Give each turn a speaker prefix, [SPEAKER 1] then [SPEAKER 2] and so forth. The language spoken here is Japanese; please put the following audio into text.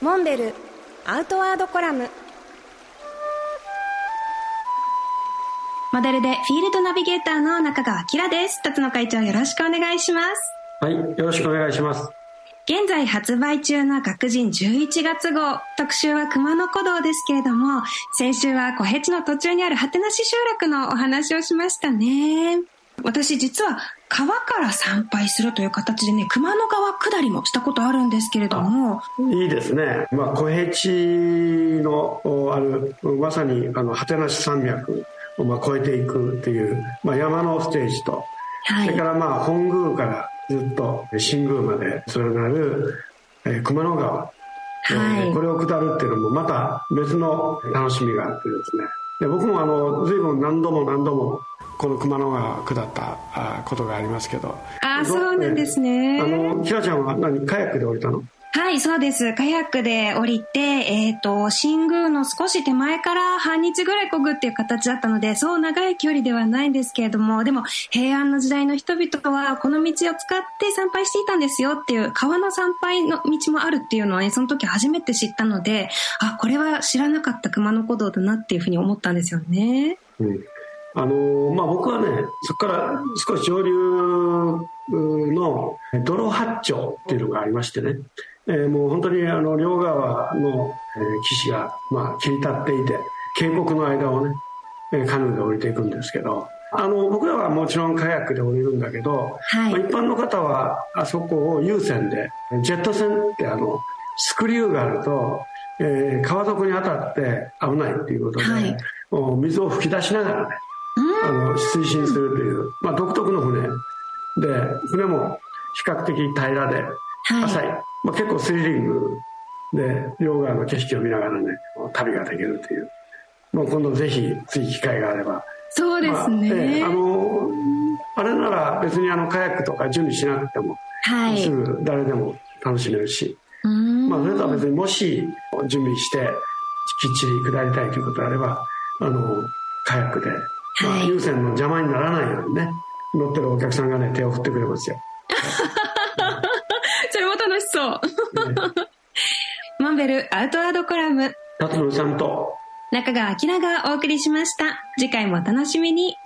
[SPEAKER 1] モンベルアウトワードコラム
[SPEAKER 2] モデルでフィールドナビゲーターの中川明です。辰野会長よろしくお願いします。
[SPEAKER 3] はい、よろしくお願いします。
[SPEAKER 2] 現在発売中の学人11月号、特集は熊野古道ですけれども、先週は小ヘチの途中にある果てなし集落のお話をしましたね。私実は川から参拝するという形でね、熊野川下りもしたことあるんですけれども。
[SPEAKER 3] いいですね。まあ、小平地のある、まさにあの、果てなし山脈をまあ越えていくっていう、まあ、山のステージと、はい、それからまあ、本宮からずっと新宮まで連なる、えー、熊野川、はい。えー、これを下るっていうのもまた別の楽しみがあってですね。で僕もあの随分何度も何度もこの熊野川下ったことがありますけど
[SPEAKER 2] あそうなんですね
[SPEAKER 3] あのキラちゃんは何カヤックで降りたの？
[SPEAKER 2] はい、そうです。カヤックで降りて、えっ、ー、と、新宮の少し手前から半日ぐらい漕ぐっていう形だったので、そう長い距離ではないんですけれども、でも平安の時代の人々はこの道を使って参拝していたんですよっていう川の参拝の道もあるっていうのはね、その時初めて知ったので、あ、これは知らなかった熊野古道だなっていうふうに思ったんですよね。
[SPEAKER 3] うんあのまあ、僕はねそこから少し上流の泥八丁っていうのがありましてね、えー、もう本当にあの両側の、えー、岸が、まあ、切り立っていて渓谷の間をね、えー、カヌーで降りていくんですけど。あの僕らはもちろんカヤックで降りるんだけど、はい。まあ、一般の方はあそこを有線でジェット船ってあのスクリューがあると、えー、川底に当たって危ないっていうことで、はい、水を吹き出しながらねあの推進するという、まあ、独特の船。で船も比較的平らで浅い、はい、まあ、結構スリリング。で両側の景色を見ながらね旅ができるという、まあ、今度ぜひ次機会があれば。
[SPEAKER 2] そうですね、まあえ
[SPEAKER 3] ー、あのあれなら別にあのカヤックとか準備しなくても、はい、すぐ誰でも楽しめるし。まあ、それとは別にもし準備してきっちり下りたいということであればあのカヤックでまあ、優先の邪魔にならないようにね、乗ってるお客さんがね、手を振ってくれますよ。
[SPEAKER 2] それも楽しそう。ね、モンベルアウトワードコラム。
[SPEAKER 3] 辰野さんと
[SPEAKER 2] 中川明がお送りしました。次回もお楽しみに。